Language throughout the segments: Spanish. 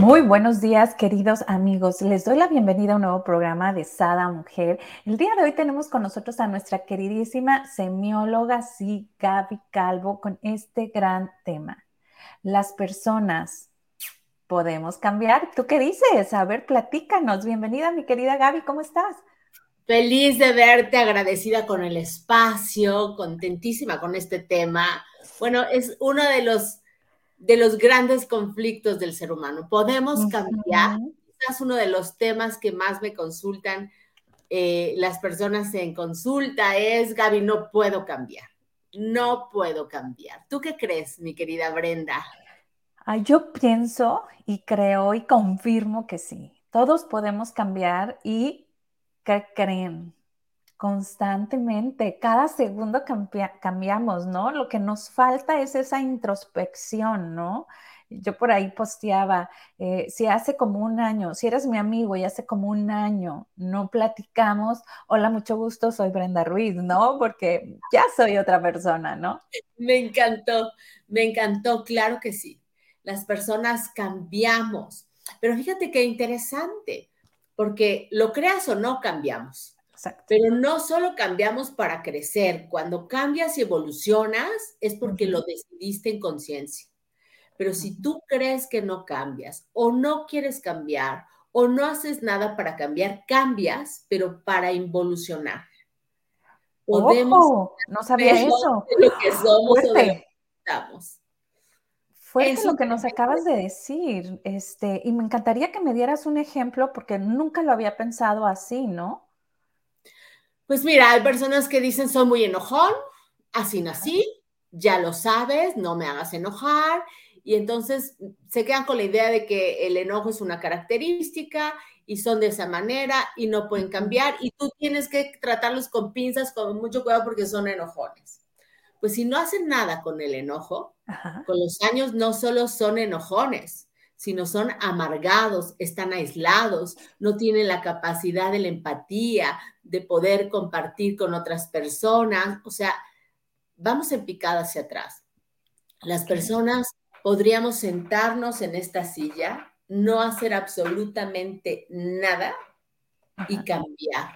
muy buenos días, queridos amigos. Les doy la bienvenida a un nuevo programa de Sada Mujer. El día de hoy tenemos con nosotros a nuestra queridísima semióloga, sí, Gaby Calvo, con este gran tema. Las personas podemos cambiar. ¿Tú qué dices? A ver, platícanos. Bienvenida, mi querida Gaby, ¿cómo estás? Feliz de verte, agradecida con el espacio, contentísima con este tema. Bueno, es uno de los de los grandes conflictos del ser humano. ¿Podemos cambiar? es uno de los temas que más me consultan eh, las personas en consulta es, Gaby, no puedo cambiar. No puedo cambiar. ¿Tú qué crees, mi querida Brenda? yo pienso y creo y confirmo que sí. Todos podemos cambiar y ¿qué creen? Constantemente, cada segundo cambiamos, ¿no? Lo que nos falta es esa introspección, ¿no? Yo por ahí posteaba, eh, si hace como un año, si eres mi amigo y hace como un año no platicamos, hola, mucho gusto, soy Brenda Ruiz, ¿no? Porque ya soy otra persona, ¿no? Me encantó, me encantó, claro que sí. Las personas cambiamos, pero fíjate qué interesante, porque lo creas o no, cambiamos. Pero no solo cambiamos para crecer, cuando cambias y evolucionas es porque lo decidiste en conciencia. Pero si tú crees que no cambias o no quieres cambiar o no haces nada para cambiar, cambias, pero para involucionar. Podemos no sabía eso. lo que somos Fuerte. Fue lo que nos acabas de decir, este, y me encantaría que me dieras un ejemplo porque nunca lo había pensado así, ¿no? Pues mira, hay personas que dicen soy muy enojón, así nací, ya lo sabes, no me hagas enojar. Y entonces se quedan con la idea de que el enojo es una característica y son de esa manera y no pueden cambiar y tú tienes que tratarlos con pinzas, con mucho cuidado porque son enojones. Pues si no hacen nada con el enojo, con los años no solo son enojones, sino son amargados, están aislados, no tienen la capacidad de la empatía, de poder compartir con otras personas. O sea, vamos en picada hacia atrás. Las personas podríamos sentarnos en esta silla, no hacer absolutamente nada y cambiar.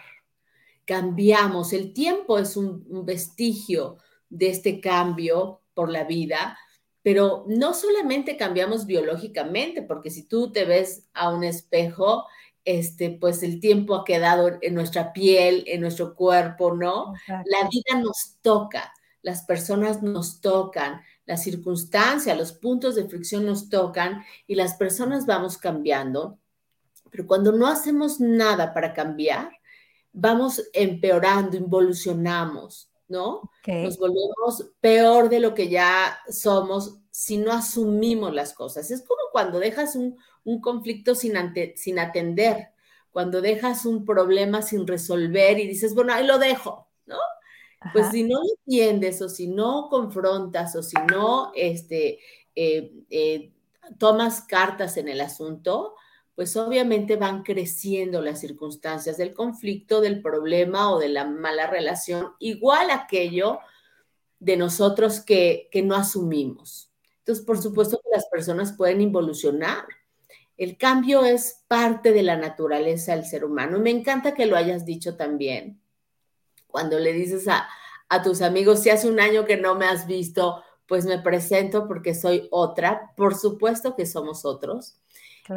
Cambiamos. El tiempo es un, un vestigio de este cambio por la vida pero no solamente cambiamos biológicamente, porque si tú te ves a un espejo, este, pues el tiempo ha quedado en nuestra piel, en nuestro cuerpo, ¿no? La vida nos toca, las personas nos tocan, las circunstancias, los puntos de fricción nos tocan y las personas vamos cambiando. Pero cuando no hacemos nada para cambiar, vamos empeorando, involucionamos. ¿No? Nos volvemos peor de lo que ya somos si no asumimos las cosas. Es como cuando dejas un, conflicto sin, sin atender, cuando dejas un problema sin resolver y dices, bueno, ahí lo dejo, ¿no? Pues si no entiendes o si no confrontas o si no este, eh, eh, tomas cartas en el asunto, pues obviamente van creciendo las circunstancias del conflicto, del problema o de la mala relación, igual aquello de nosotros que, que no asumimos. Entonces, por supuesto que las personas pueden involucionar. El cambio es parte de la naturaleza del ser humano. me encanta que lo hayas dicho también. Cuando le dices a, a tus amigos, si hace un año que no me has visto, pues me presento porque soy otra. Por supuesto que somos otros.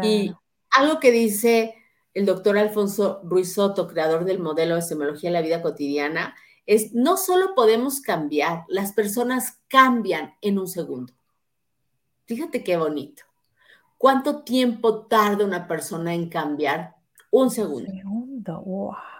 Y algo que dice el doctor Alfonso Ruiz Soto, creador del modelo de semiología de la vida cotidiana, es no solo podemos cambiar, las personas cambian en un segundo. Fíjate qué bonito. ¿Cuánto tiempo tarda una persona en cambiar? Un segundo. Un segundo, wow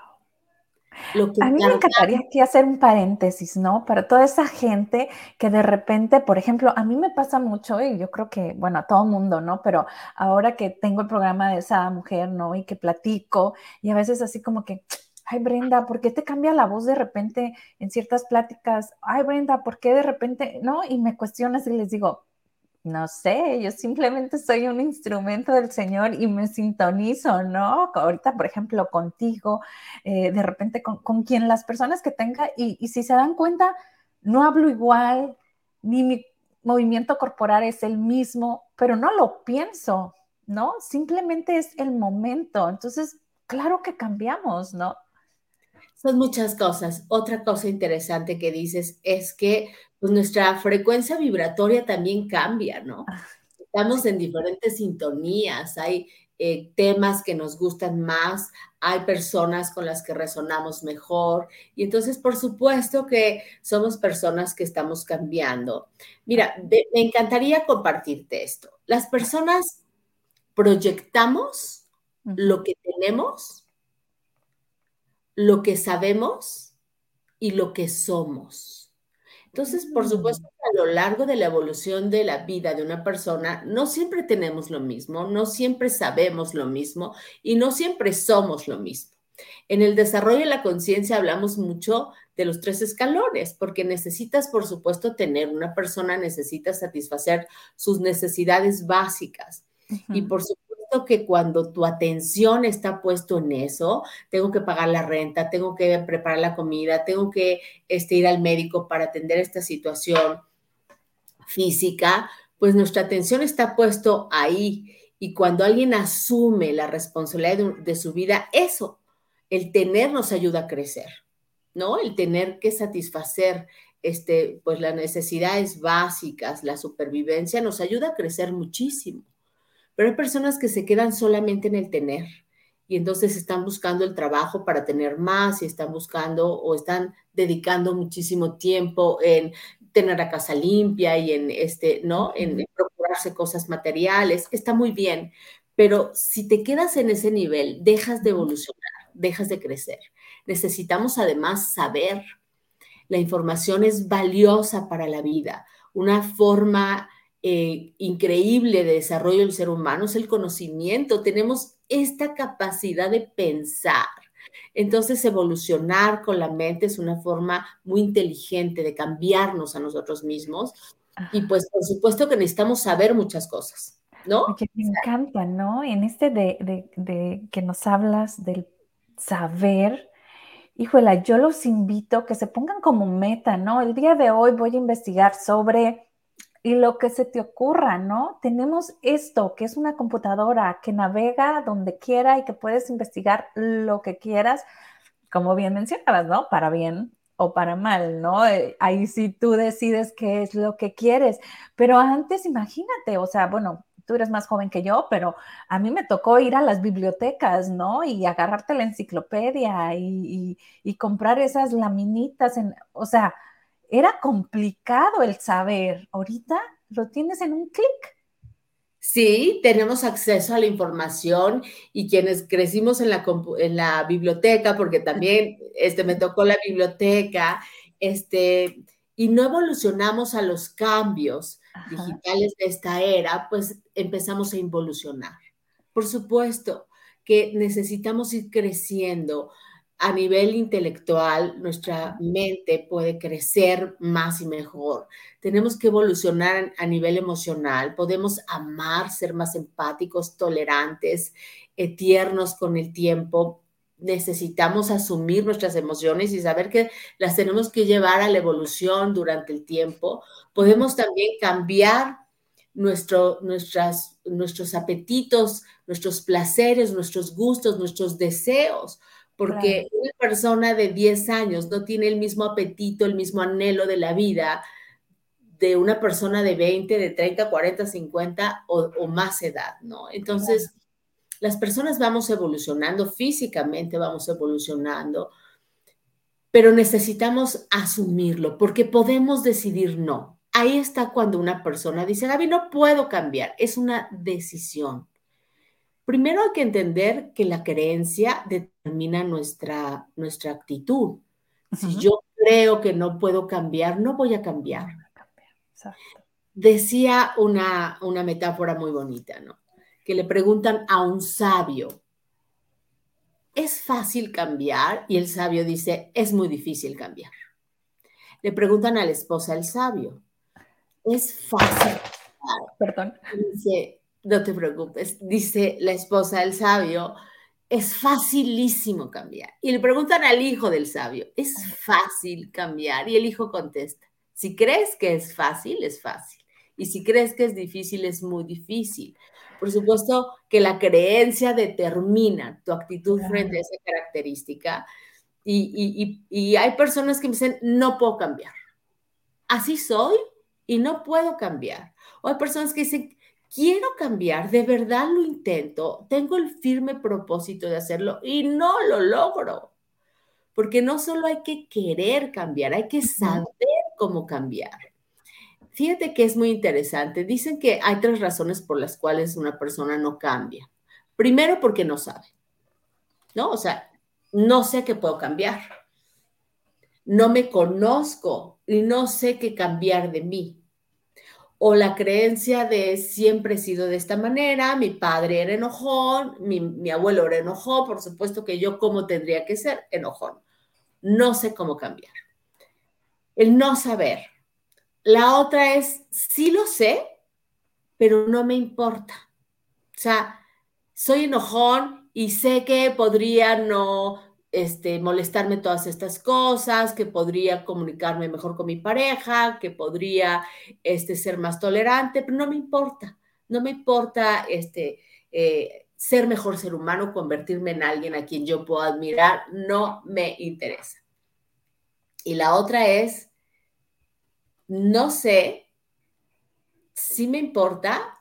a mí me encantaría aquí hacer un paréntesis, ¿no? Para toda esa gente que de repente, por ejemplo, a mí me pasa mucho y yo creo que, bueno, a todo mundo, ¿no? Pero ahora que tengo el programa de esa mujer, ¿no? Y que platico y a veces así como que, ay Brenda, ¿por qué te cambia la voz de repente en ciertas pláticas? Ay Brenda, ¿por qué de repente, no? Y me cuestionas y les digo, no sé, yo simplemente soy un instrumento del Señor y me sintonizo, ¿no? Ahorita, por ejemplo, contigo, eh, de repente con, quien las personas que tenga, y, y, si se dan cuenta, no hablo igual, ni mi movimiento corporal es el mismo, pero no lo pienso, ¿no? Simplemente es el momento. Entonces, claro que cambiamos, ¿no? Son muchas cosas. Otra cosa interesante que dices es que pues, nuestra frecuencia vibratoria también cambia, ¿no? Ah, Estamos en diferentes sintonías, hay eh, temas que nos gustan más, hay personas con las que resonamos mejor y entonces por supuesto que somos personas que estamos cambiando. Mira, me encantaría compartirte esto. Las personas proyectamos lo que tenemos lo que sabemos y lo que somos. Entonces, por supuesto, a lo largo de la evolución de la vida de una persona, no siempre tenemos lo mismo, no siempre sabemos lo mismo y no siempre somos lo mismo. En el desarrollo de la conciencia hablamos mucho de los tres escalones, porque necesitas, por supuesto, tener una persona, necesita satisfacer sus necesidades básicas. Y por supuesto, que cuando tu atención está puesto en eso, tengo que pagar la renta, tengo que preparar la comida, tengo que este, ir al médico para atender esta situación física, pues nuestra atención está puesto ahí. Y cuando alguien asume la responsabilidad de, de su vida, eso, el tener nos ayuda a crecer, ¿no? El tener que satisfacer este, pues las necesidades básicas, la supervivencia, nos ayuda a crecer muchísimo. Pero hay personas que se quedan solamente en el tener y entonces están buscando el trabajo para tener más y están buscando o están dedicando muchísimo tiempo en tener la casa limpia y en este, ¿no? En procurarse cosas materiales, está muy bien, pero si te quedas en ese nivel, dejas de evolucionar, dejas de crecer. Necesitamos además saber. La información es valiosa para la vida. Una forma eh, increíble de desarrollo del ser humano es el conocimiento. Tenemos esta capacidad de pensar. Entonces, evolucionar con la mente es una forma muy inteligente de cambiarnos a nosotros mismos. Y pues, por supuesto que necesitamos saber muchas cosas, ¿no? me encanta, ¿no? En este de, de que nos hablas del saber, híjola, yo los invito a que se pongan como meta, ¿no? El día de hoy voy a investigar sobre y lo que se te ocurra, ¿no? Tenemos esto, que es una computadora que navega donde quiera y que puedes investigar lo que quieras, como bien mencionabas, ¿no? Para bien o para mal, ¿no? Eh, ahí sí tú decides qué es lo que quieres. Pero antes, imagínate, o sea, bueno, tú eres más joven que yo, pero a mí me tocó ir a las bibliotecas, ¿no? Y agarrarte la enciclopedia y, comprar esas laminitas, en, o sea, era complicado el saber. Ahorita lo tienes en un clic. Sí, tenemos acceso a la información y quienes crecimos en la, en la biblioteca, porque también este, me tocó la biblioteca, este, y no evolucionamos a los cambios digitales de esta era, pues empezamos a involucionar. Por supuesto que necesitamos ir creciendo a nivel intelectual, nuestra mente puede crecer más y mejor. Tenemos que evolucionar a nivel emocional, podemos amar, ser más empáticos, tolerantes, tiernos con el tiempo. Necesitamos asumir nuestras emociones y saber que las tenemos que llevar a la evolución durante el tiempo. Podemos también cambiar nuestro, nuestras, nuestros apetitos, nuestros placeres, nuestros gustos, nuestros deseos porque una persona de 10 años no tiene el mismo apetito, el mismo anhelo de la vida de una persona de 20, de 30, 40, 50 o, más edad, ¿no? Entonces, las personas vamos evolucionando, físicamente vamos evolucionando, pero necesitamos asumirlo porque podemos decidir no. Ahí está cuando una persona dice, Gaby, no puedo cambiar, es una decisión. Primero hay que entender que la creencia determina nuestra, nuestra actitud. Si yo creo que no puedo cambiar, no voy a cambiar. Decía una, una metáfora muy bonita, ¿no? Que le preguntan a un sabio, ¿es fácil cambiar? Y el sabio dice, es muy difícil cambiar. Le preguntan a la esposa del sabio, ¿es fácil? Perdón. Dice, no te preocupes, dice la esposa del sabio, es facilísimo cambiar. Y le preguntan al hijo del sabio, ¿es fácil cambiar? Y el hijo contesta, si crees que es fácil, es fácil. Y si crees que es difícil, es muy difícil. Por supuesto que la creencia determina tu actitud frente a esa característica. Y, y, hay personas que me dicen, no puedo cambiar. Así soy y no puedo cambiar. O hay personas que dicen, quiero cambiar, de verdad lo intento, tengo el firme propósito de hacerlo y no lo logro. Porque no solo hay que querer cambiar, hay que saber cómo cambiar. Fíjate que es muy interesante. Dicen que hay tres razones por las cuales una persona no cambia. Primero, porque no sabe. ¿No? O sea, no sé qué puedo cambiar. No me conozco y no sé qué cambiar de mí. O la creencia de siempre he sido de esta manera, mi padre era enojón, mi, mi abuelo era enojón, por supuesto que yo cómo tendría que ser enojón. No sé cómo cambiar. El no saber la otra es, sí lo sé, pero no me importa. O sea, soy enojón y sé que podría no este, molestarme todas estas cosas, que podría comunicarme mejor con mi pareja, que podría este, ser más tolerante, pero no me importa. No me importa este, eh, ser mejor ser humano, convertirme en alguien a quien yo puedo admirar, no me interesa. Y la otra es, no sé, si me importa,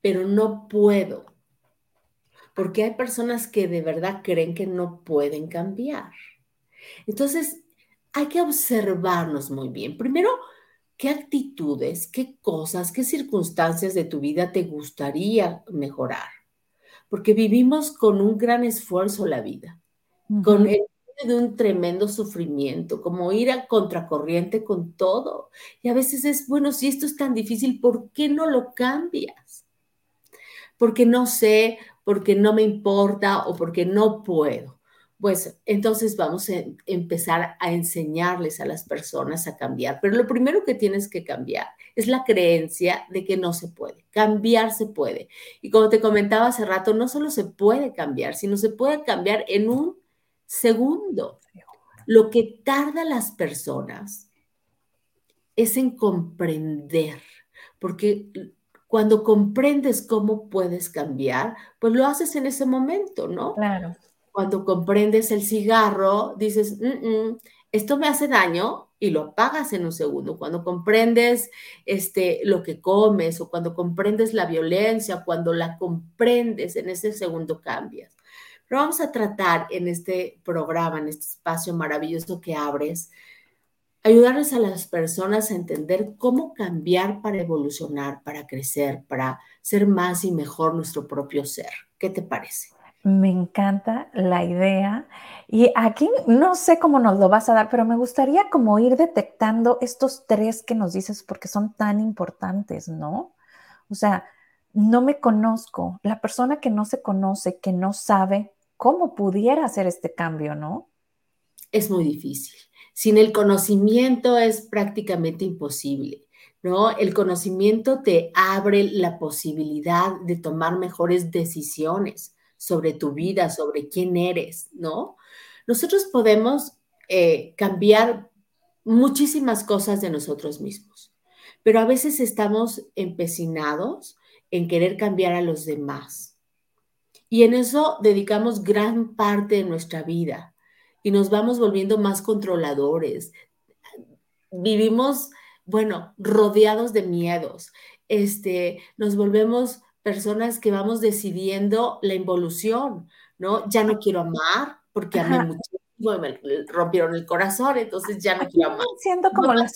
pero no puedo. Porque hay personas que de verdad creen que no pueden cambiar. Entonces, hay que observarnos muy bien. Primero, ¿qué actitudes, qué cosas, qué circunstancias de tu vida te gustaría mejorar? Porque vivimos con un gran esfuerzo la vida, con el de un tremendo sufrimiento, como ir a contracorriente con todo. Y a veces es, bueno, si esto es tan difícil, ¿por qué no lo cambias? Porque no sé, porque no me importa o porque no puedo. Pues entonces vamos a empezar a enseñarles a las personas a cambiar. Pero lo primero que tienes que cambiar es la creencia de que no se puede. Cambiar se puede. Y como te comentaba hace rato, no solo se puede cambiar, sino se puede cambiar en un Segundo, lo que tarda las personas es en comprender, porque cuando comprendes cómo puedes cambiar, pues lo haces en ese momento, ¿no? Claro. Cuando comprendes el cigarro, dices, mm, mm, esto me hace daño y lo apagas en un segundo. Cuando comprendes este, lo que comes o cuando comprendes la violencia, cuando la comprendes, en ese segundo cambias. Pero vamos a tratar en este programa, en este espacio maravilloso que abres, ayudarles a las personas a entender cómo cambiar para evolucionar, para crecer, para ser más y mejor nuestro propio ser. ¿Qué te parece? Me encanta la idea y aquí no sé cómo nos lo vas a dar, pero me gustaría como ir detectando estos tres que nos dices porque son tan importantes, ¿no? O sea, no me conozco, la persona que no se conoce, que no sabe, cómo pudiera hacer este cambio, ¿no? Es muy difícil. Sin el conocimiento es prácticamente imposible, ¿no? El conocimiento te abre la posibilidad de tomar mejores decisiones sobre tu vida, sobre quién eres, ¿no? Nosotros podemos eh, cambiar muchísimas cosas de nosotros mismos, pero a veces estamos empecinados en querer cambiar a los demás y en eso dedicamos gran parte de nuestra vida y nos vamos volviendo más controladores. Vivimos, bueno, rodeados de miedos. Este, nos volvemos personas que vamos decidiendo la involución, ¿no? Ya no quiero amar porque a mí muchísimo me rompieron el corazón, entonces ya no quiero amar. Siento como las,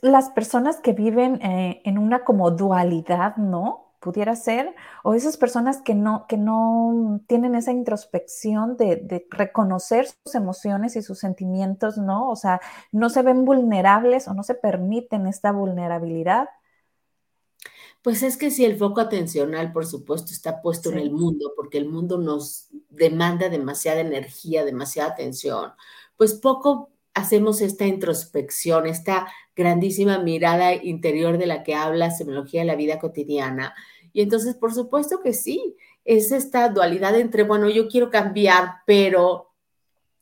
las personas que viven eh, en una como dualidad, ¿no? Pudiera ser, o esas personas que no, que no tienen esa introspección de, reconocer sus emociones y sus sentimientos, ¿no? O sea, no se ven vulnerables o no se permiten esta vulnerabilidad. Pues es que si el foco atencional, por supuesto, está puesto en el mundo, porque el mundo nos demanda demasiada energía, demasiada atención, pues poco hacemos esta introspección, esta grandísima mirada interior de la que habla semiología de la vida cotidiana. Y entonces, por supuesto que sí, es esta dualidad entre, bueno, yo quiero cambiar, pero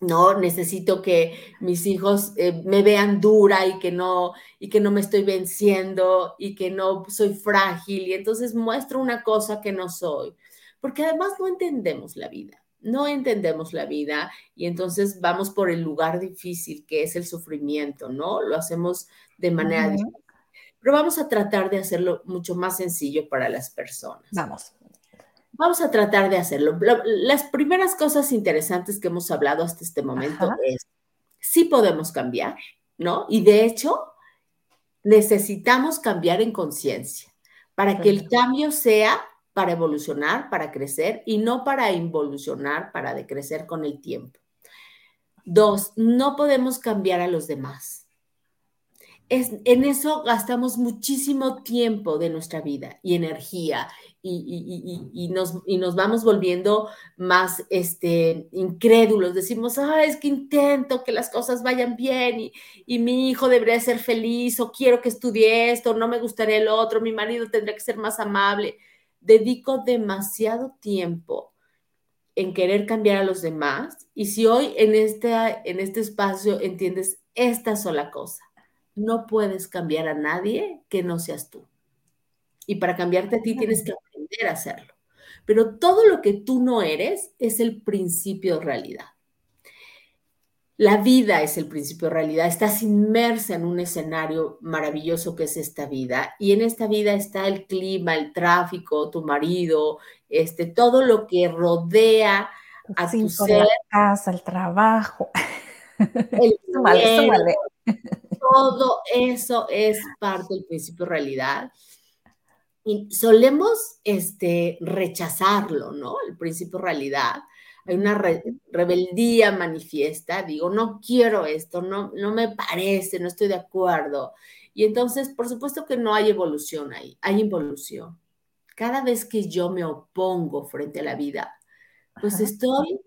no necesito que mis hijos eh, me vean dura y que no y que no me estoy venciendo y que no soy frágil y entonces muestro una cosa que no soy, porque además no entendemos la vida no entendemos la vida y entonces vamos por el lugar difícil que es el sufrimiento, ¿no? Lo hacemos de manera difícil. Pero vamos a tratar de hacerlo mucho más sencillo para las personas. Vamos. Vamos a tratar de hacerlo. Las primeras cosas interesantes que hemos hablado hasta este momento es, sí podemos cambiar, ¿no? Y de hecho, necesitamos cambiar en conciencia para que el cambio sea para evolucionar, para crecer y no para involucionar, para decrecer con el tiempo. Dos, no podemos cambiar a los demás. Es, en eso gastamos muchísimo tiempo de nuestra vida y energía y, nos, nos, vamos volviendo más este, incrédulos. Decimos, ah, es que intento que las cosas vayan bien y, mi hijo debería ser feliz o quiero que estudie esto, no me gustaría el otro, mi marido tendría que ser más amable dedico demasiado tiempo en querer cambiar a los demás y si hoy en este, en este espacio entiendes esta sola cosa, no puedes cambiar a nadie que no seas tú. Y para cambiarte a ti tienes que aprender a hacerlo. Pero todo lo que tú no eres es el principio de realidad. La vida es el principio de realidad. Estás inmersa en un escenario maravilloso que es esta vida. Y en esta vida está el clima, el tráfico, tu marido, este, todo lo que rodea a tu ser. La casa, el trabajo. El Todo eso es parte del principio de realidad. Y solemos este, rechazarlo, ¿no? El principio de realidad hay una rebeldía manifiesta, digo, no quiero esto, no, no me parece, no estoy de acuerdo. Y entonces, por supuesto que no hay evolución ahí, hay involución. Cada vez que yo me opongo frente a la vida, pues estoy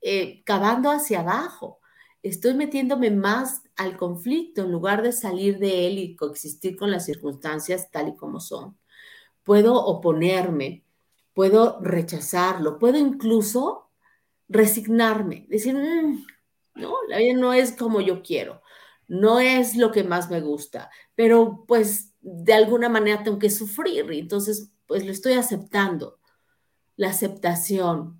eh, cavando hacia abajo, estoy metiéndome más al conflicto en lugar de salir de él y coexistir con las circunstancias tal y como son. Puedo oponerme, puedo rechazarlo, puedo incluso resignarme, decir, mm, no, la vida no es como yo quiero, no es lo que más me gusta, pero pues de alguna manera tengo que sufrir y entonces pues lo estoy aceptando. La aceptación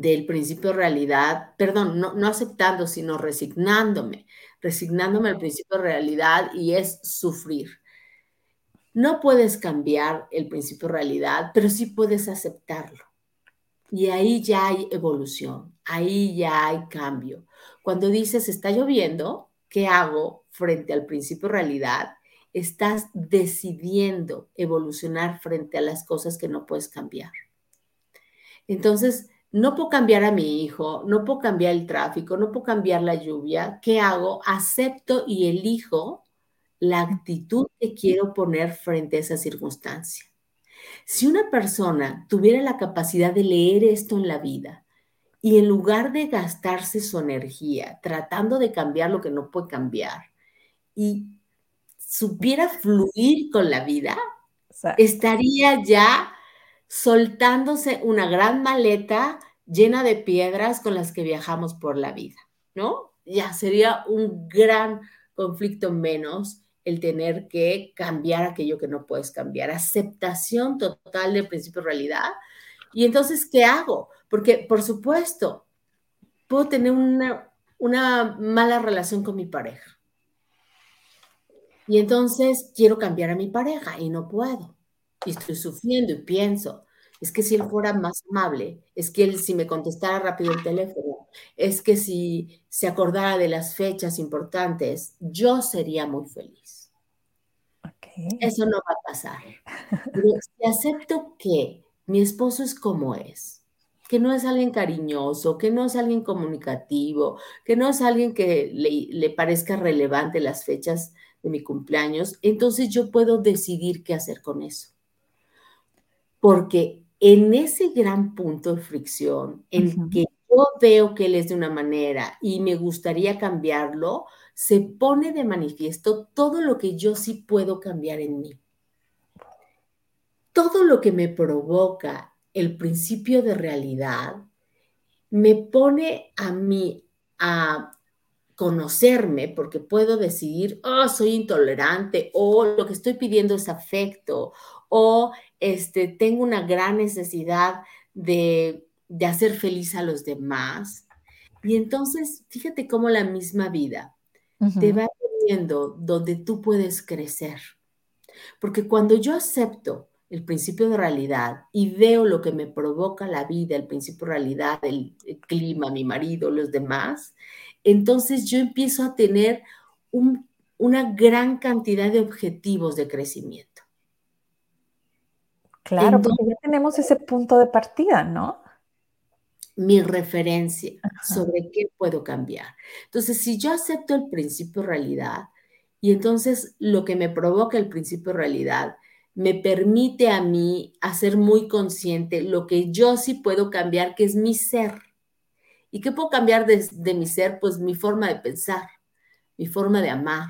del principio realidad, perdón, no, no aceptando, sino resignándome, resignándome al principio de realidad y es sufrir. No puedes cambiar el principio de realidad, pero sí puedes aceptarlo. Y ahí ya hay evolución, ahí ya hay cambio. Cuando dices, está lloviendo, ¿qué hago frente al principio realidad? Estás decidiendo evolucionar frente a las cosas que no puedes cambiar. Entonces, no puedo cambiar a mi hijo, no puedo cambiar el tráfico, no puedo cambiar la lluvia. ¿Qué hago? Acepto y elijo la actitud que quiero poner frente a esa circunstancia. Si una persona tuviera la capacidad de leer esto en la vida y en lugar de gastarse su energía tratando de cambiar lo que no puede cambiar y supiera fluir con la vida, estaría ya soltándose una gran maleta llena de piedras con las que viajamos por la vida, ¿no? Ya sería un gran conflicto menos el tener que cambiar aquello que no puedes cambiar, aceptación total del principio de realidad. Y entonces, ¿qué hago? Porque, por supuesto, puedo tener una, una mala relación con mi pareja. Y entonces quiero cambiar a mi pareja y no puedo. Y estoy sufriendo y pienso, es que si él fuera más amable, es que él si me contestara rápido el teléfono, es que si se acordara de las fechas importantes, yo sería muy feliz. Eso no va a pasar. Pero si acepto que mi esposo es como es, que no es alguien cariñoso, que no es alguien comunicativo, que no es alguien que le, le parezca relevante las fechas de mi cumpleaños, entonces yo puedo decidir qué hacer con eso. Porque en ese gran punto de fricción, en que yo veo que él es de una manera y me gustaría cambiarlo, se pone de manifiesto todo lo que yo sí puedo cambiar en mí. Todo lo que me provoca el principio de realidad me pone a mí a conocerme porque puedo decidir, oh, soy intolerante o lo que estoy pidiendo es afecto o este, tengo una gran necesidad de, hacer feliz a los demás. Y entonces, fíjate cómo la misma vida te va viendo donde tú puedes crecer. Porque cuando yo acepto el principio de realidad y veo lo que me provoca la vida, el principio de realidad, el, clima, mi marido, los demás, entonces yo empiezo a tener una gran cantidad de objetivos de crecimiento. Claro, porque ya tenemos ese punto de partida, ¿no? Mi referencia sobre qué puedo cambiar. Entonces, si yo acepto el principio realidad y entonces lo que me provoca el principio realidad me permite a mí hacer muy consciente lo que yo sí puedo cambiar, que es mi ser. ¿Y qué puedo cambiar de, de mi ser? Pues mi forma de pensar, mi forma de amar,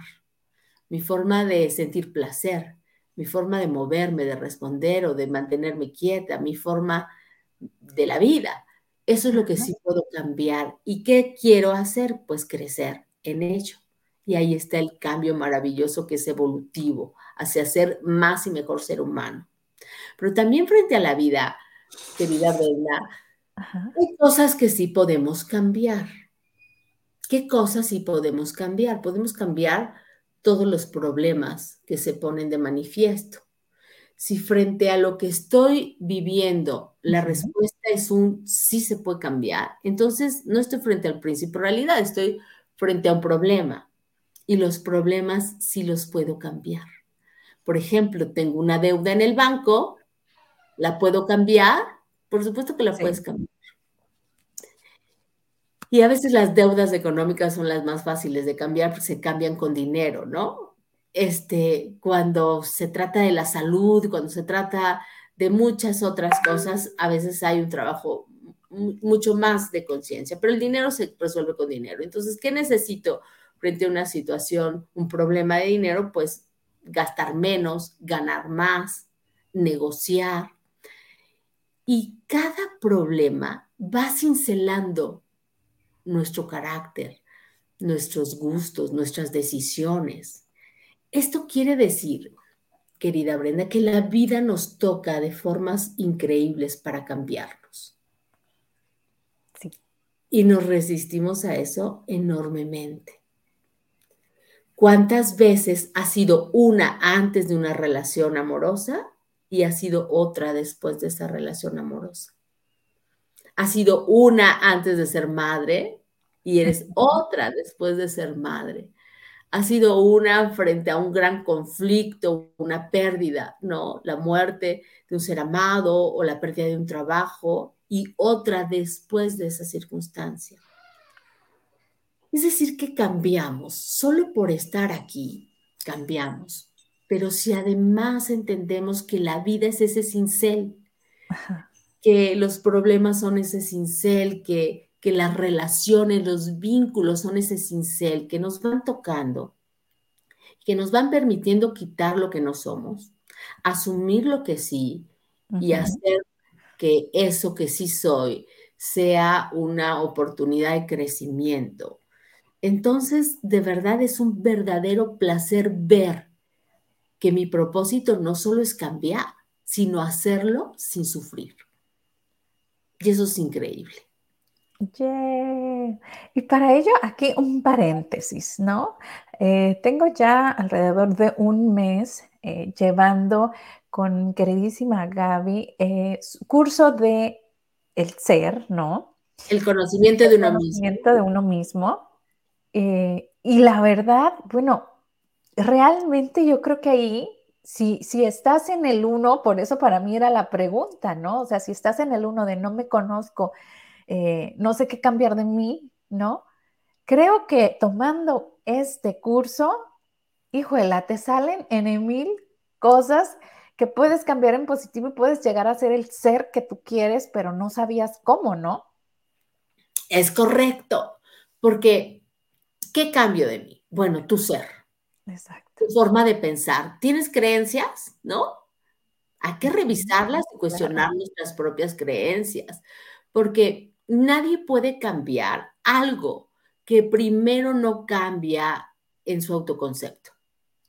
mi forma de sentir placer, mi forma de moverme, de responder o de mantenerme quieta, mi forma de la vida. Eso es lo que sí puedo cambiar. ¿Y qué quiero hacer? Pues crecer en ello. Y ahí está el cambio maravilloso que es evolutivo hacia ser más y mejor ser humano. Pero también frente a la vida, querida Brenda, hay cosas que sí podemos cambiar. ¿Qué cosas sí podemos cambiar? Podemos cambiar todos los problemas que se ponen de manifiesto. Si frente a lo que estoy viviendo la respuesta es un sí se puede cambiar, entonces no estoy frente al principio realidad, estoy frente a un problema y los problemas sí los puedo cambiar. Por ejemplo, tengo una deuda en el banco, ¿la puedo cambiar? Por supuesto que la puedes cambiar. Y a veces las deudas económicas son las más fáciles de cambiar porque se cambian con dinero, ¿no? Este, cuando se trata de la salud, cuando se trata de muchas otras cosas, a veces hay un trabajo mucho más de conciencia, pero el dinero se resuelve con dinero. Entonces, ¿qué necesito frente a una situación, un problema de dinero? Pues gastar menos, ganar más, negociar. Y cada problema va cincelando nuestro carácter, nuestros gustos, nuestras decisiones. Esto quiere decir, querida Brenda, que la vida nos toca de formas increíbles para cambiarnos. Sí. Y nos resistimos a eso enormemente. ¿Cuántas veces ha sido una antes de una relación amorosa y ha sido otra después de esa relación amorosa? Ha sido una antes de ser madre y eres otra después de ser madre. Ha sido una frente a un gran conflicto, una pérdida, ¿no? La muerte de un ser amado o la pérdida de un trabajo y otra después de esa circunstancia. Es decir, que cambiamos, solo por estar aquí, cambiamos. Pero si además entendemos que la vida es ese cincel, que los problemas son ese cincel, que que las relaciones, los vínculos son ese cincel que nos van tocando, que nos van permitiendo quitar lo que no somos, asumir lo que sí y hacer que eso que sí soy sea una oportunidad de crecimiento. Entonces, de verdad es un verdadero placer ver que mi propósito no solo es cambiar, sino hacerlo sin sufrir. Y eso es increíble. Y para ello, aquí un paréntesis, ¿no? Eh, tengo ya alrededor de un mes eh, llevando con queridísima Gaby eh, curso de el ser, ¿no? El conocimiento de uno mismo. conocimiento de uno mismo. y la verdad, bueno, realmente yo creo que ahí, si, si estás en el uno, por eso para mí era la pregunta, ¿no? O sea, si estás en el uno de no me conozco, eh, no sé qué cambiar de mí, ¿no? Creo que tomando este curso híjole, te salen en mil cosas que puedes cambiar en positivo y puedes llegar a ser el ser que tú quieres, pero no sabías cómo, ¿no? Es correcto, porque ¿qué cambio de mí? Bueno, tu ser. Exacto. Tu forma de pensar. ¿Tienes creencias? ¿No? Hay que revisarlas y cuestionar nuestras propias creencias, porque nadie puede cambiar algo que primero no cambia en su autoconcepto.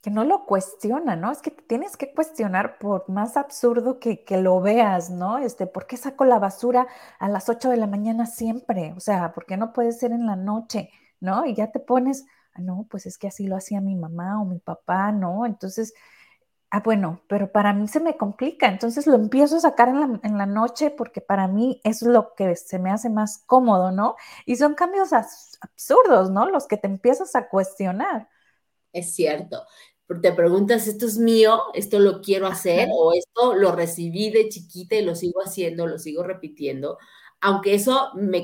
Que no lo cuestiona, ¿no? Es que tienes que cuestionar por más absurdo que, que, lo veas, ¿no? Este, ¿por qué saco la basura a las 8 de la mañana siempre? O sea, ¿por qué no puede ser en la noche, ¿no? Y ya te pones, no, pues es que así lo hacía mi mamá o mi papá, ¿no? Entonces, ah, bueno, pero para mí se me complica, entonces lo empiezo a sacar en la, en la noche porque para mí es lo que se me hace más cómodo, ¿no? Y son cambios absurdos, ¿no? Los que te empiezas a cuestionar. Es cierto. Te preguntas, ¿esto es mío? ¿Esto lo quiero hacer? ¿O esto lo recibí de chiquita y lo sigo haciendo, lo sigo repitiendo? Aunque eso me,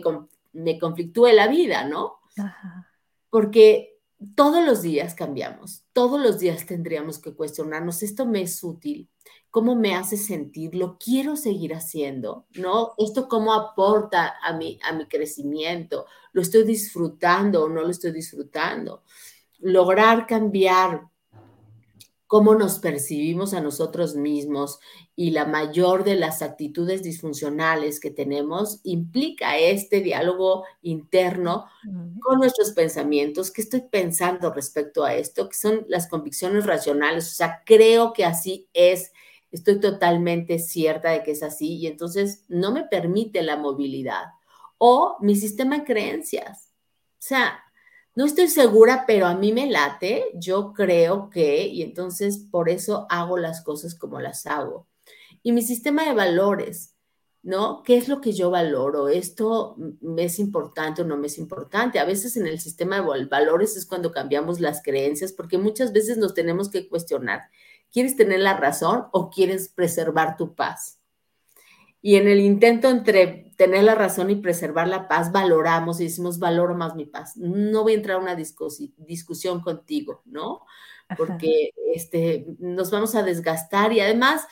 me conflictúe la vida, ¿no? Ajá. Porque todos los días cambiamos, todos los días tendríamos que cuestionarnos, ¿esto me es útil? ¿Cómo me hace sentir? ¿Lo quiero seguir haciendo? ¿No? ¿Esto cómo aporta a mi, a mi crecimiento? ¿Lo estoy disfrutando o no lo estoy disfrutando? Lograr cambiar cómo nos percibimos a nosotros mismos y la mayor de las actitudes disfuncionales que tenemos implica este diálogo interno con nuestros pensamientos, qué estoy pensando respecto a esto, que son las convicciones racionales, o sea, creo que así es, estoy totalmente cierta de que es así y entonces no me permite la movilidad o mi sistema de creencias. O sea, no estoy segura, pero a mí me late, yo creo que, y entonces por eso hago las cosas como las hago. Y mi sistema de valores, ¿no? ¿Qué es lo que yo valoro? ¿Esto me es importante o no me es importante? A veces en el sistema de valores es cuando cambiamos las creencias, porque muchas veces nos tenemos que cuestionar, ¿quieres tener la razón o quieres preservar tu paz? Y en el intento entre tener la razón y preservar la paz, valoramos y decimos, valoro más mi paz. No voy a entrar a una discusión contigo, ¿no? Porque este, nos vamos a desgastar y además,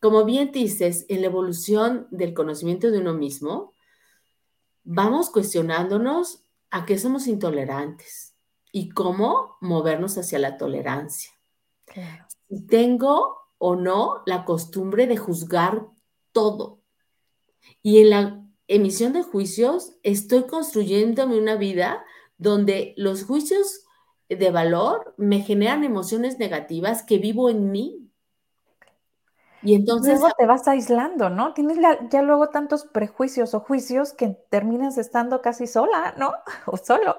como bien dices, en la evolución del conocimiento de uno mismo, vamos cuestionándonos a qué somos intolerantes y cómo movernos hacia la tolerancia. Si tengo o no la costumbre de juzgar todo, y en la emisión de juicios estoy construyéndome una vida donde los juicios de valor me generan emociones negativas que vivo en mí. Y entonces... Luego te vas aislando, ¿no? Tienes ya, luego tantos prejuicios o juicios que terminas estando casi sola, ¿no? O solo.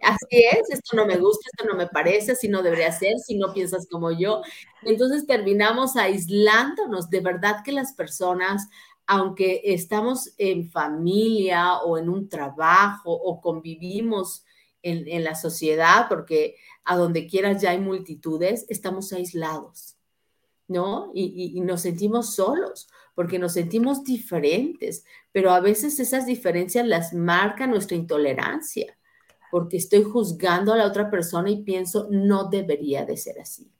Así es, esto no me gusta, esto no me parece, así no debería ser, si no piensas como yo. Entonces terminamos aislándonos. De verdad que las personas aunque estamos en familia o en un trabajo o convivimos en, la sociedad, porque a donde quieras ya hay multitudes, estamos aislados, ¿no? Y, y nos sentimos solos, porque nos sentimos diferentes, pero a veces esas diferencias las marca nuestra intolerancia, porque estoy juzgando a la otra persona y pienso, no debería de ser así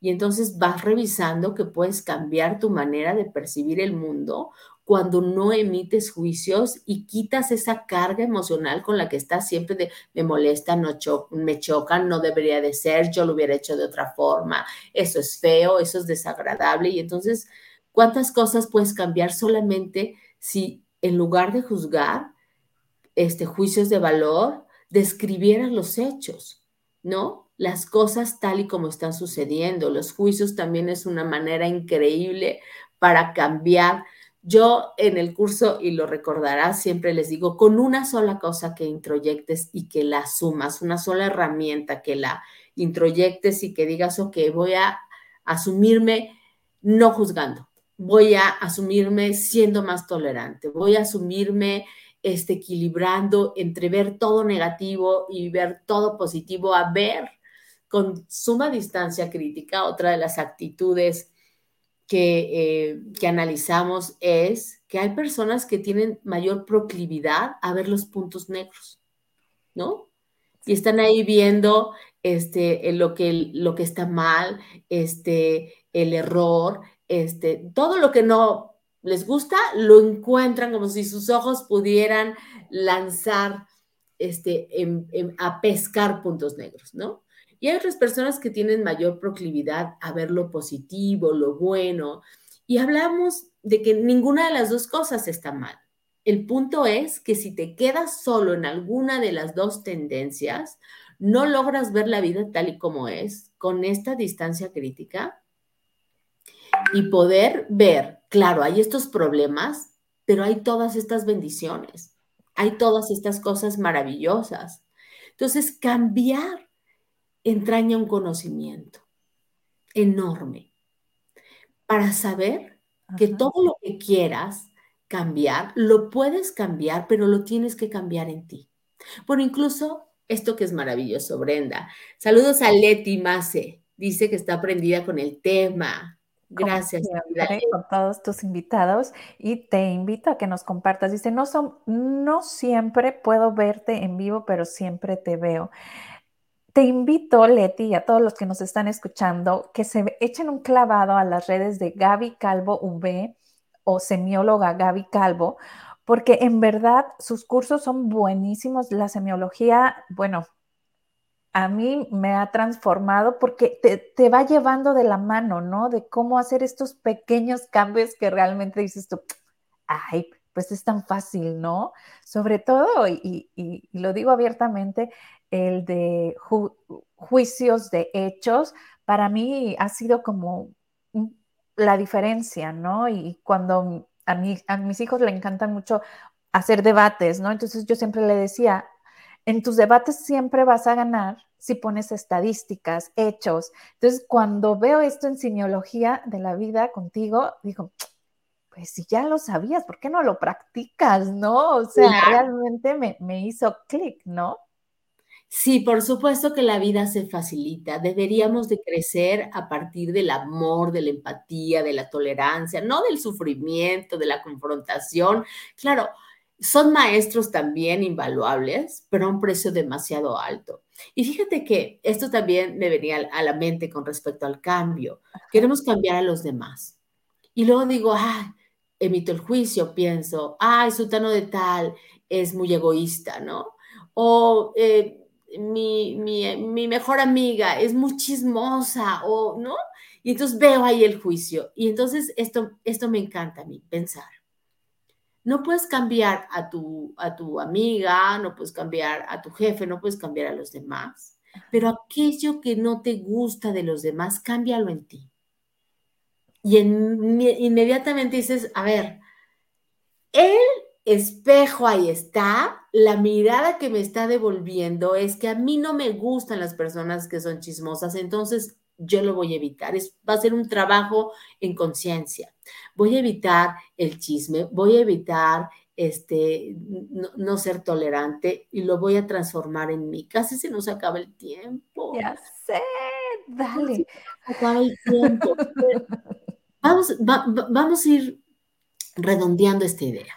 y entonces vas revisando que puedes cambiar tu manera de percibir el mundo cuando no emites juicios y quitas esa carga emocional con la que estás siempre de me molesta, no me chocan, no debería de ser, yo lo hubiera hecho de otra forma, eso es feo, eso es desagradable y entonces, ¿cuántas cosas puedes cambiar solamente si en lugar de juzgar este juicios de valor, describieras los hechos, ¿no? Las cosas tal y como están sucediendo. Los juicios también es una manera increíble para cambiar. Yo en el curso, y lo recordarás, siempre les digo, con una sola cosa que introyectes y que la sumas, una sola herramienta que la introyectes y que digas, ok, voy a asumirme no juzgando, voy a asumirme siendo más tolerante, voy a asumirme este, equilibrando entre ver todo negativo y ver todo positivo, a ver con suma distancia crítica, otra de las actitudes que, eh, que, analizamos es que hay personas que tienen mayor proclividad a ver los puntos negros, ¿no? Y están ahí viendo este, lo, que, lo que está mal, este, el error, este, todo lo que no les gusta, lo encuentran como si sus ojos pudieran lanzar este, a pescar puntos negros, ¿no? Y hay otras personas que tienen mayor proclividad a ver lo positivo, lo bueno, y hablamos de que ninguna de las dos cosas está mal. El punto es que si te quedas solo en alguna de las dos tendencias, no logras ver la vida tal y como es, con esta distancia crítica, y poder ver, claro, hay estos problemas, pero hay todas estas bendiciones, hay todas estas cosas maravillosas. Entonces, cambiar entraña un conocimiento enorme para saber que todo lo que quieras cambiar, lo puedes cambiar, pero lo tienes que cambiar en ti. Bueno, incluso esto que es maravilloso, Brenda. Saludos a Leti Mace. Dice que está prendida con el tema. Gracias. con todos tus invitados y te invito a que nos compartas. Dice, no, son, no siempre puedo verte en vivo, pero siempre te veo. Te invito, Leti, y a todos los que nos están escuchando, que se echen un clavado a las redes de Gaby Calvo V o semióloga Gaby Calvo, porque en verdad sus cursos son buenísimos. La semiología, bueno, a mí me ha transformado porque te, va llevando de la mano, ¿no? De cómo hacer estos pequeños cambios que realmente dices tú, ay, pues es tan fácil, ¿no? Sobre todo, y, lo digo abiertamente, el de juicios de hechos, para mí ha sido como la diferencia, ¿no? Y cuando a, a mis hijos le encantan mucho hacer debates, ¿no? Entonces yo siempre le decía, en tus debates siempre vas a ganar si pones estadísticas, hechos. Entonces, cuando veo esto en semiología de la vida contigo, digo, pues si ya lo sabías, ¿por qué no lo practicas, no? O sea, realmente me, me hizo clic, ¿no? Sí, por supuesto que la vida se facilita. Deberíamos de crecer a partir del amor, de la empatía, de la tolerancia, no del sufrimiento, de la confrontación. Claro, son maestros también invaluables, pero a un precio demasiado alto. Y fíjate que esto también me venía a la mente con respecto al cambio. Queremos cambiar a los demás. Y luego digo, ah, emito el juicio, pienso, ay, sultano de tal es muy egoísta, ¿no? O eh, mi, mi, mejor amiga es muy chismosa o no. Y entonces veo ahí el juicio. Y entonces esto, esto me encanta a mí, pensar. No puedes cambiar a tu, a tu amiga, no puedes cambiar a tu jefe, no puedes cambiar a los demás. Pero aquello que no te gusta de los demás, cámbialo en ti. Y inmediatamente dices, a ver, él espejo ahí está, la mirada que me está devolviendo es que a mí no me gustan las personas que son chismosas, entonces yo lo voy a evitar. Es, va a ser un trabajo en conciencia. Voy a evitar el chisme, voy a evitar este, no, ser tolerante y lo voy a transformar en mí. Casi se nos acaba el tiempo. Ya sé, dale. acaba el tiempo. vamos, vamos a ir redondeando esta idea.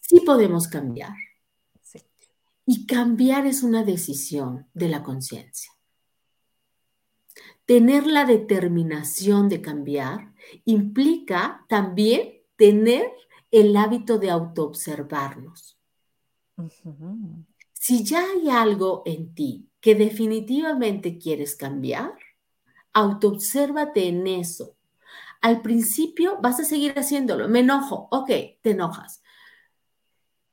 Sí podemos cambiar. Y cambiar es una decisión de la conciencia. Tener la determinación de cambiar implica también tener el hábito de autoobservarnos. Si ya hay algo en ti que definitivamente quieres cambiar, autoobsérvate en eso. Al principio vas a seguir haciéndolo. Me enojo. Ok, te enojas.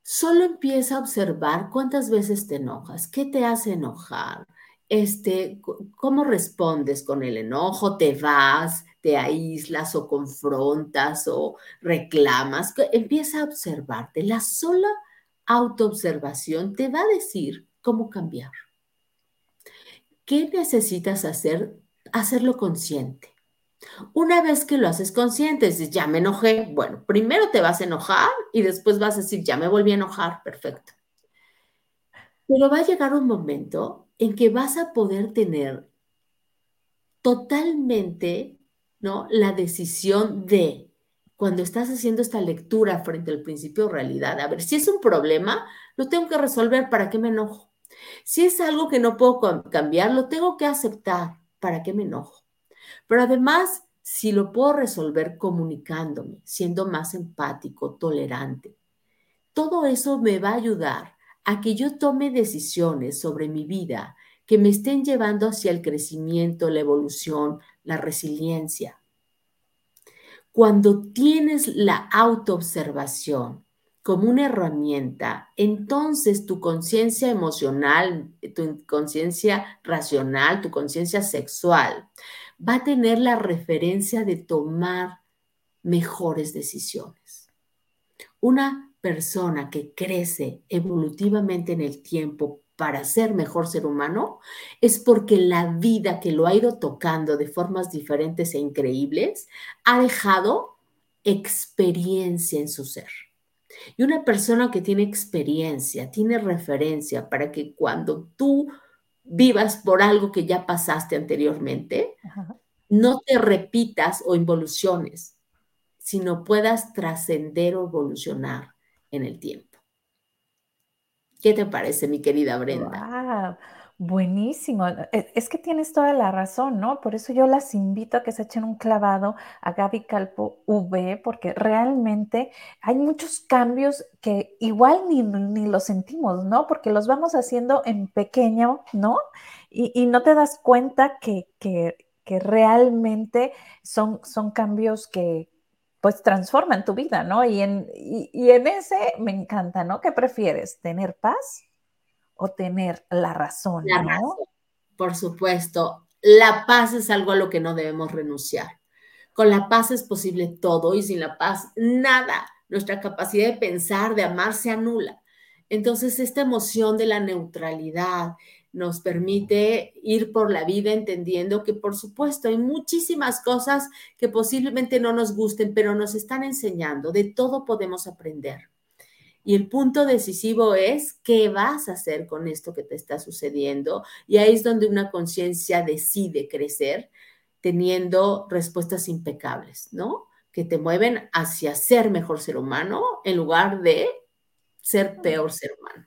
Solo empieza a observar cuántas veces te enojas, qué te hace enojar, este, cómo respondes con el enojo, te vas, te aíslas o confrontas o reclamas. Empieza a observarte. La sola autoobservación te va a decir cómo cambiar. ¿Qué necesitas hacer? Hacerlo consciente. Una vez que lo haces consciente, dices, ya me enojé, bueno, primero te vas a enojar y después vas a decir, ya me volví a enojar, perfecto. Pero va a llegar un momento en que vas a poder tener totalmente, ¿no? La decisión de, cuando estás haciendo esta lectura frente al principio realidad, a ver, si es un problema, lo tengo que resolver, ¿para qué me enojo? Si es algo que no puedo cambiar, lo tengo que aceptar. ¿Para qué me enojo? Pero además, si lo puedo resolver comunicándome, siendo más empático, tolerante, todo eso me va a ayudar a que yo tome decisiones sobre mi vida que me estén llevando hacia el crecimiento, la evolución, la resiliencia. Cuando tienes la autoobservación como una herramienta, entonces tu conciencia emocional, tu conciencia racional, tu conciencia sexual va a tener la referencia de tomar mejores decisiones. Una persona que crece evolutivamente en el tiempo para ser mejor ser humano es porque la vida que lo ha ido tocando de formas diferentes e increíbles ha dejado experiencia en su ser. Y una persona que tiene experiencia, tiene referencia para que cuando tú vivas por algo que ya pasaste anteriormente, no te repitas o involuciones, sino puedas trascender o evolucionar en el tiempo. ¿Qué te parece, mi querida Brenda? Buenísimo. E, es que tienes toda la razón, ¿no? Por eso yo las invito a que se echen un clavado a Gaby Calpo V, porque realmente hay muchos cambios que igual ni, ni los sentimos, ¿no? Porque los vamos haciendo en pequeño, ¿no? Y, no te das cuenta que, que, que realmente son, son cambios que, pues transforman tu vida, ¿no? Y en, y, en ese me encanta, ¿no? ¿Qué prefieres? ¿Tener paz o tener la razón? La razón, por supuesto. La paz es algo a lo que no debemos renunciar. Con la paz es posible todo y sin la paz nada. Nuestra capacidad de pensar, de amar se anula. Entonces, esta emoción de la neutralidad, nos permite ir por la vida entendiendo que por supuesto hay muchísimas cosas que posiblemente no nos gusten, pero nos están enseñando, de todo podemos aprender. Y el punto decisivo es qué vas a hacer con esto que te está sucediendo. Y ahí es donde una conciencia decide crecer teniendo respuestas impecables, ¿no? Que te mueven hacia ser mejor ser humano en lugar de ser peor ser humano.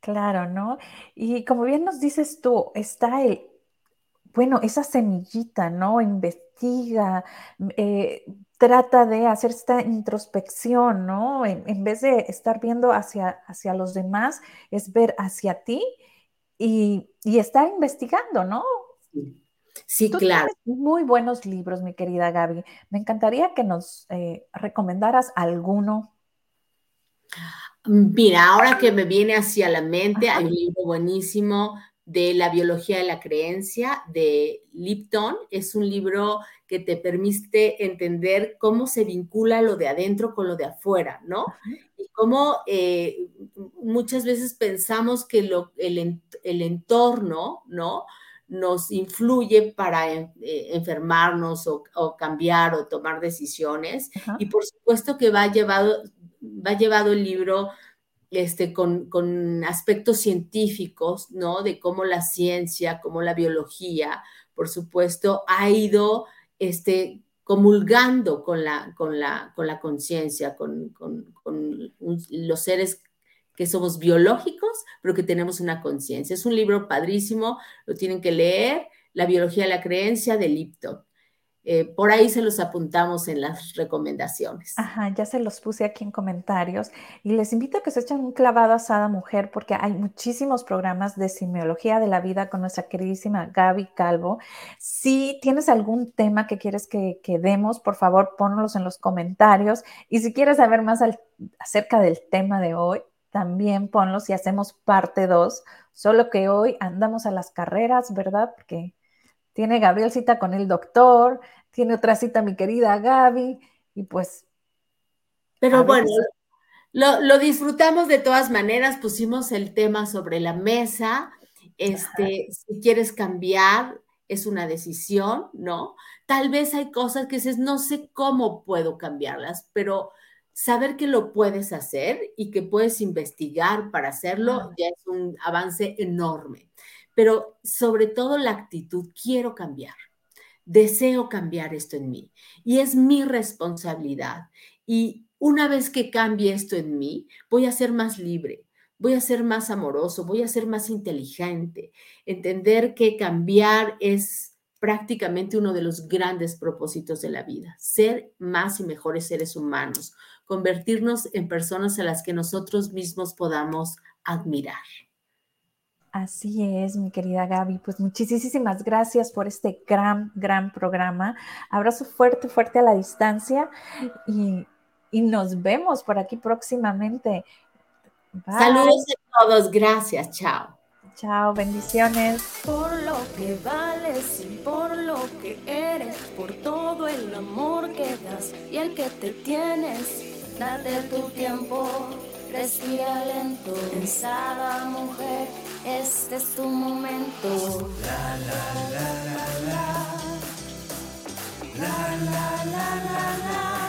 Claro, ¿no? Y como bien nos dices tú, está el, bueno, esa semillita, ¿no? Investiga, eh, trata de hacer esta introspección, ¿no? En, vez de estar viendo hacia, hacia los demás, es ver hacia ti y, estar investigando, ¿no? Sí, claro. Muy buenos libros, mi querida Gaby. Me encantaría que nos eh, recomendaras alguno. Mira, ahora que me viene hacia la mente, hay un libro buenísimo de la biología de la creencia de Lipton. Es un libro que te permite entender cómo se vincula lo de adentro con lo de afuera, ¿no? Y cómo eh, muchas veces pensamos que lo, el, entorno, ¿no? nos influye para eh, enfermarnos o, cambiar o tomar decisiones. Y por supuesto que va llevado, va llevado el libro este, con, aspectos científicos, ¿no? De cómo la ciencia, cómo la biología, por supuesto, ha ido este, comulgando con la, con la, con la conciencia, con, con, los seres que somos biológicos, pero que tenemos una conciencia. Es un libro padrísimo, lo tienen que leer, La biología de la creencia de Lipton. Eh, por ahí se los apuntamos en las recomendaciones. Ajá, ya se los puse aquí en comentarios y les invito a que se echen un clavado a Mujer porque hay muchísimos programas de semiología de la vida con nuestra queridísima Gaby Calvo. Si tienes algún tema que quieres que, que demos, por favor, ponlos en los comentarios y si quieres saber más acerca del tema de hoy, también ponlos y hacemos parte 2, solo que hoy andamos a las carreras, ¿verdad? Porque tiene Gabriel cita con el doctor, tiene otra cita mi querida Gaby, y pues... Pero bueno, lo, disfrutamos de todas maneras, pusimos el tema sobre la mesa, este, si quieres cambiar, es una decisión, ¿no? Tal vez hay cosas que dices, no sé cómo puedo cambiarlas, pero saber que lo puedes hacer y que puedes investigar para hacerlo ya es un avance enorme. Pero sobre todo la actitud, quiero cambiar, deseo cambiar esto en mí y es mi responsabilidad. Y una vez que cambie esto en mí, voy a ser más libre, voy a ser más amoroso, voy a ser más inteligente, entender que cambiar es prácticamente uno de los grandes propósitos de la vida, ser más y mejores seres humanos, convertirnos en personas a las que nosotros mismos podamos admirar. Así es, mi querida Gaby. Pues muchísimas gracias por este gran, gran programa. Abrazo fuerte, fuerte a la distancia y, nos vemos por aquí próximamente. Saludos a todos, gracias, chao. Chao, bendiciones. Por lo que vales y por lo que eres, por todo el amor que das y el que te tienes, date tu tiempo, respira lento, pensada mujer, este es tu momento. La la la la la, la la la la la.